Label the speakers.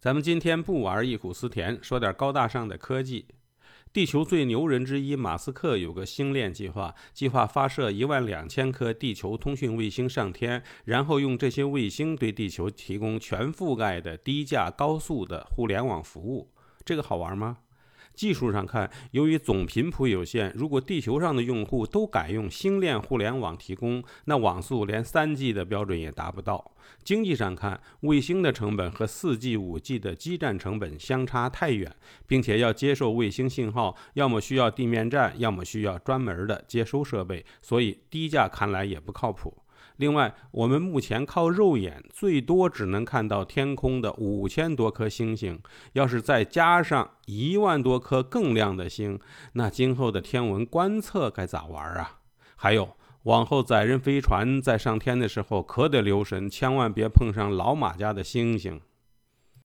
Speaker 1: 咱们今天不玩忆苦思甜，说点高大上的科技。地球最牛人之一马斯克有个星链计划，计划发射一万两千颗地球通讯卫星上天，然后用这些卫星对地球提供全覆盖的低价高速的互联网服务。这个好玩吗？技术上看，由于总频谱有限，如果地球上的用户都改用星链互联网提供，那网速连三 G 的标准也达不到。经济上看，卫星的成本和四 G、五 G 的基站成本相差太远，并且要接受卫星信号，要么需要地面站，要么需要专门的接收设备，所以低价看来也不靠谱。另外，我们目前靠肉眼最多只能看到天空的五千多颗星星，要是再加上一万多颗更亮的星，那今后的天文观测该咋玩啊？还有，往后载人飞船在上天的时候可得留神，千万别碰上老马家的星星。